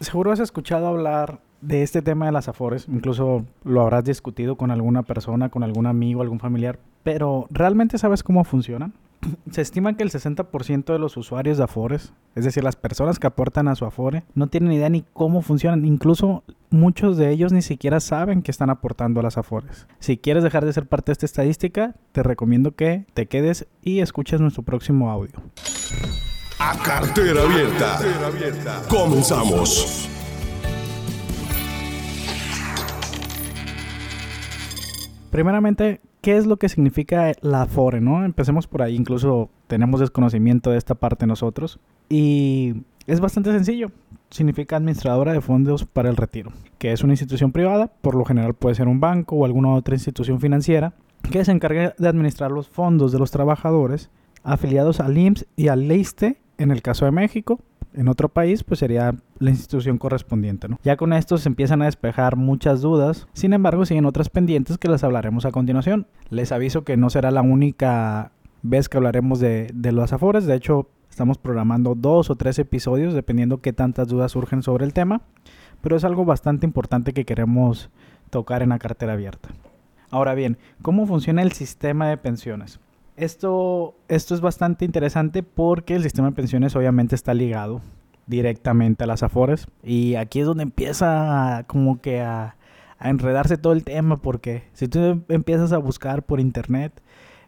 seguro has escuchado hablar de este tema de las afores, incluso lo habrás discutido con alguna persona, con algún amigo, algún familiar, pero ¿realmente sabes cómo funcionan? Se estima que el 60% de los usuarios de Afores, es decir, las personas que aportan a su Afore, no tienen idea ni cómo funcionan. Incluso muchos de ellos ni siquiera saben que están aportando a las Afores. Si quieres dejar de ser parte de esta estadística, te recomiendo que te quedes y escuches nuestro próximo audio. A cartera abierta. Comenzamos. Primeramente, ¿qué es lo que significa la Afore? ¿no? Empecemos por ahí, incluso tenemos desconocimiento de esta parte nosotros. Y es bastante sencillo. Significa administradora de fondos para el retiro, que es una institución privada, por lo general puede ser un banco o alguna otra institución financiera, que se encarga de administrar los fondos de los trabajadores afiliados al IMSS y al LEISTE en el caso de México, en otro país, pues sería la institución correspondiente. ¿no? Ya con esto se empiezan a despejar muchas dudas, sin embargo siguen otras pendientes que las hablaremos a continuación. Les aviso que no será la única vez que hablaremos de, de los afores, de hecho estamos programando dos o tres episodios dependiendo qué tantas dudas surgen sobre el tema, pero es algo bastante importante que queremos tocar en la cartera abierta. Ahora bien, ¿cómo funciona el sistema de pensiones? Esto, esto es bastante interesante porque el sistema de pensiones obviamente está ligado directamente a las afores y aquí es donde empieza como que a, enredarse todo el tema porque si tú empiezas a buscar por internet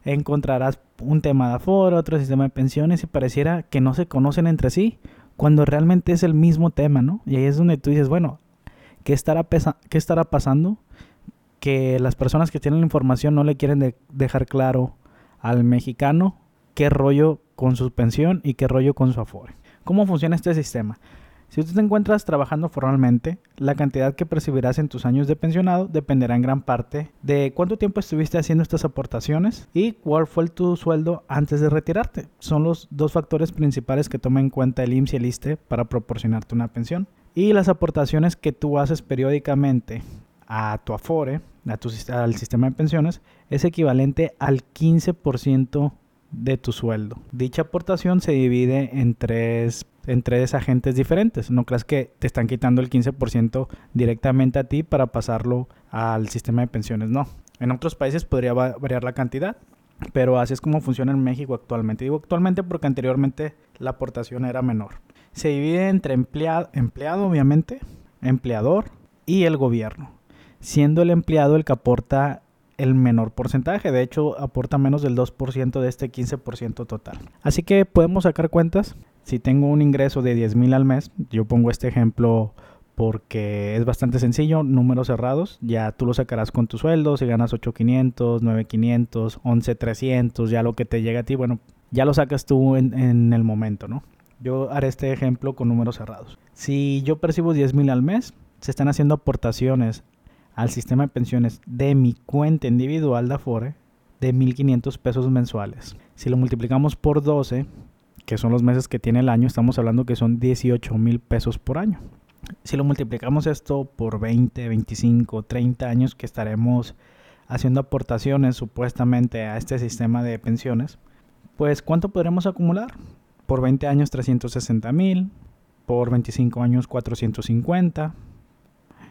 encontrarás un tema de aforo, otro sistema de pensiones y pareciera que no se conocen entre sí cuando realmente es el mismo tema, ¿no? Y ahí es donde tú dices, bueno, ¿qué estará, qué estará pasando? Que las personas que tienen la información no le quieren dejar claro al mexicano qué rollo con su pensión y qué rollo con su afore. ¿Cómo funciona este sistema? Si tú te encuentras trabajando formalmente, la cantidad que percibirás en tus años de pensionado dependerá en gran parte de cuánto tiempo estuviste haciendo estas aportaciones y cuál fue tu sueldo antes de retirarte. Son los dos factores principales que toma en cuenta el IMSS y el ISTE para proporcionarte una pensión. Y las aportaciones que tú haces periódicamente a tu Afore, a al sistema de pensiones, es equivalente al 15% de tu sueldo. Dicha aportación se divide en tres, en agentes diferentes. No creas que te están quitando el 15% directamente a ti para pasarlo al sistema de pensiones. No. En otros países podría variar la cantidad, pero así es como funciona en México actualmente. Digo actualmente porque anteriormente la aportación era menor. Se divide entre empleado, empleado obviamente, empleador y el gobierno siendo el empleado el que aporta el menor porcentaje. De hecho, aporta menos del 2% de este 15% total. Así que podemos sacar cuentas. Si tengo un ingreso de 10 mil al mes, yo pongo este ejemplo porque es bastante sencillo, números cerrados, ya tú lo sacarás con tu sueldo, si ganas 8500, 9500, 11300, ya lo que te llega a ti, bueno, ya lo sacas tú en, en el momento, ¿no? Yo haré este ejemplo con números cerrados. Si yo percibo 10 mil al mes, se están haciendo aportaciones al sistema de pensiones de mi cuenta individual de Afore de 1.500 pesos mensuales. Si lo multiplicamos por 12, que son los meses que tiene el año, estamos hablando que son 18 mil pesos por año. Si lo multiplicamos esto por 20, 25, 30 años que estaremos haciendo aportaciones supuestamente a este sistema de pensiones, pues ¿cuánto podremos acumular? Por 20 años 360 mil, por 25 años 450,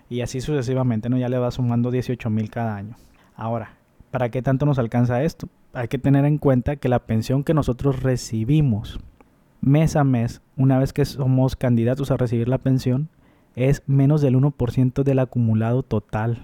y así sucesivamente, ¿no? Ya le va sumando 18 mil cada año. Ahora, ¿para qué tanto nos alcanza esto? Hay que tener en cuenta que la pensión que nosotros recibimos mes a mes, una vez que somos candidatos a recibir la pensión, es menos del 1% del acumulado total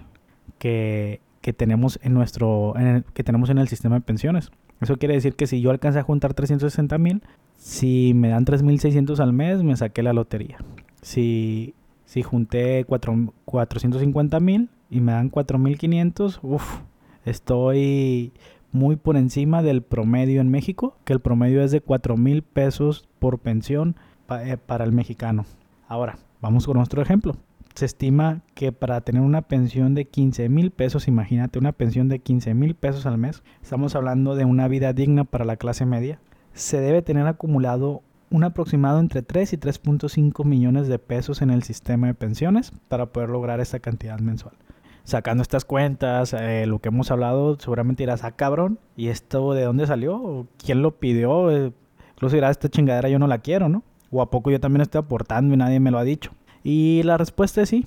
que, que tenemos en nuestro que tenemos en el sistema de pensiones. Eso quiere decir que si yo alcancé a juntar 360 mil, si me dan 3.600 al mes, me saqué la lotería. Si si junté 4, 450 mil y me dan 4.500, uff, estoy muy por encima del promedio en México, que el promedio es de 4 mil pesos por pensión eh, para el mexicano. Ahora, vamos con nuestro ejemplo. Se estima que para tener una pensión de 15 mil pesos, imagínate una pensión de 15 mil pesos al mes, estamos hablando de una vida digna para la clase media, se debe tener acumulado un aproximado entre 3 y 3.5 millones de pesos en el sistema de pensiones para poder lograr esta cantidad mensual. Sacando estas cuentas, eh, lo que hemos hablado, seguramente dirás, ah, cabrón, ¿y esto de dónde salió? ¿Quién lo pidió? Eh, incluso dirás, esta chingadera yo no la quiero, ¿no? O a poco yo también estoy aportando y nadie me lo ha dicho. Y la respuesta es sí.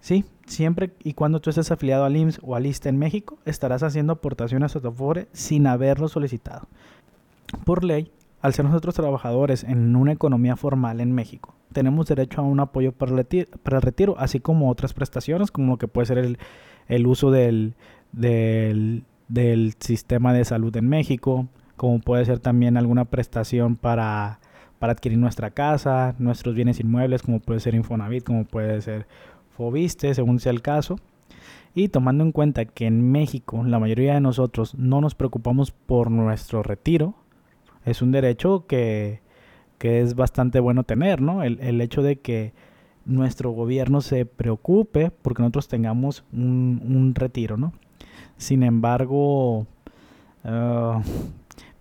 Sí, siempre y cuando tú estés afiliado al IMSS o al ISTE en México, estarás haciendo aportaciones a tu Afore sin haberlo solicitado. Por ley, al ser nosotros trabajadores en una economía formal en México, tenemos derecho a un apoyo para el retiro, así como otras prestaciones, como lo que puede ser el, uso del, del, del, sistema de salud en México, como puede ser también alguna prestación para, para adquirir nuestra casa, nuestros bienes inmuebles, como puede ser Infonavit, como puede ser Fobiste, según sea el caso. Y tomando en cuenta que en México la mayoría de nosotros no nos preocupamos por nuestro retiro, es un derecho que, es bastante bueno tener, ¿no? El, hecho de que nuestro gobierno se preocupe porque nosotros tengamos un, retiro, ¿no? Sin embargo, ah,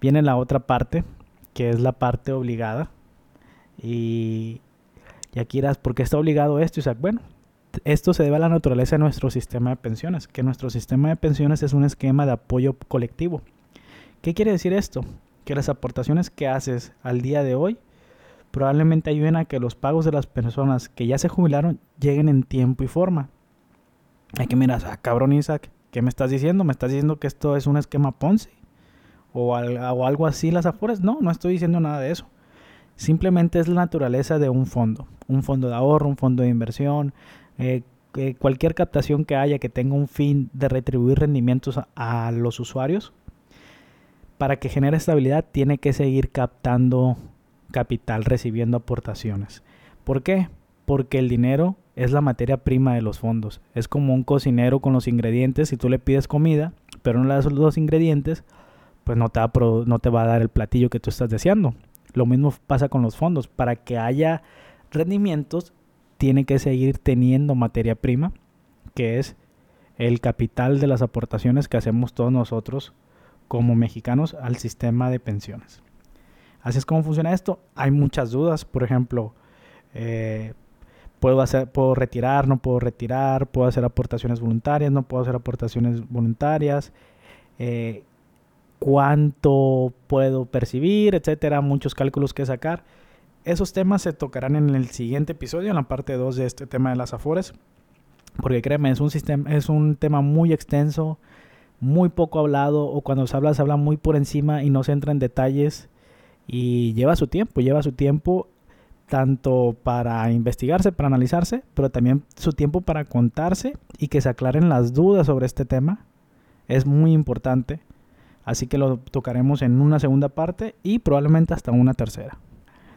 viene la otra parte, que es la parte obligada. Y, y aquí ¿por qué está obligado esto? Bueno, esto se debe a la naturaleza de nuestro sistema de pensiones, que nuestro sistema de pensiones es un esquema de apoyo colectivo. ¿Qué quiere decir esto? Que las aportaciones que haces al día de hoy probablemente ayuden a que los pagos de las personas que ya se jubilaron lleguen en tiempo y forma. Hay que mirar, ah, cabrón Isaac, ¿qué me estás diciendo? ¿Me estás diciendo que esto es un esquema Ponzi? ¿O, algo así las afueras? No, no estoy diciendo nada de eso. Simplemente es la naturaleza de un fondo. Un fondo de ahorro, un fondo de inversión, eh, cualquier captación que haya que tenga un fin de retribuir rendimientos a los usuarios para que genere estabilidad tiene que seguir captando capital, recibiendo aportaciones. ¿Por qué? Porque el dinero es la materia prima de los fondos. Es como un cocinero con los ingredientes. Si tú le pides comida, pero no le das los ingredientes, pues no te, va a, no te va a dar el platillo que tú estás deseando. Lo mismo pasa con los fondos. Para que haya rendimientos, tiene que seguir teniendo materia prima, que es el capital de las aportaciones que hacemos todos nosotros como mexicanos al sistema de pensiones. Así es como funciona esto. Hay muchas dudas, por ejemplo, eh, puedo hacer, puedo retirar, no puedo retirar, puedo hacer aportaciones voluntarias, no puedo hacer aportaciones voluntarias, eh, cuánto puedo percibir, etcétera, muchos cálculos que sacar. Esos temas se tocarán en el siguiente episodio, en la parte 2 de este tema de las afores, porque créeme, es un sistema, es un tema muy extenso, muy poco hablado o cuando se habla se habla muy por encima y no se entra en detalles y lleva su tiempo, lleva su tiempo tanto para investigarse, para analizarse, pero también su tiempo para contarse y que se aclaren las dudas sobre este tema. Es muy importante. Así que lo tocaremos en una segunda parte y probablemente hasta una tercera.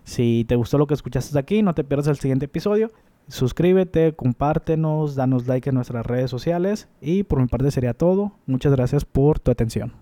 Si te gustó lo que escuchaste aquí, no te pierdas el siguiente episodio. Suscríbete, compártenos, danos like en nuestras redes sociales y por mi parte sería todo. Muchas gracias por tu atención.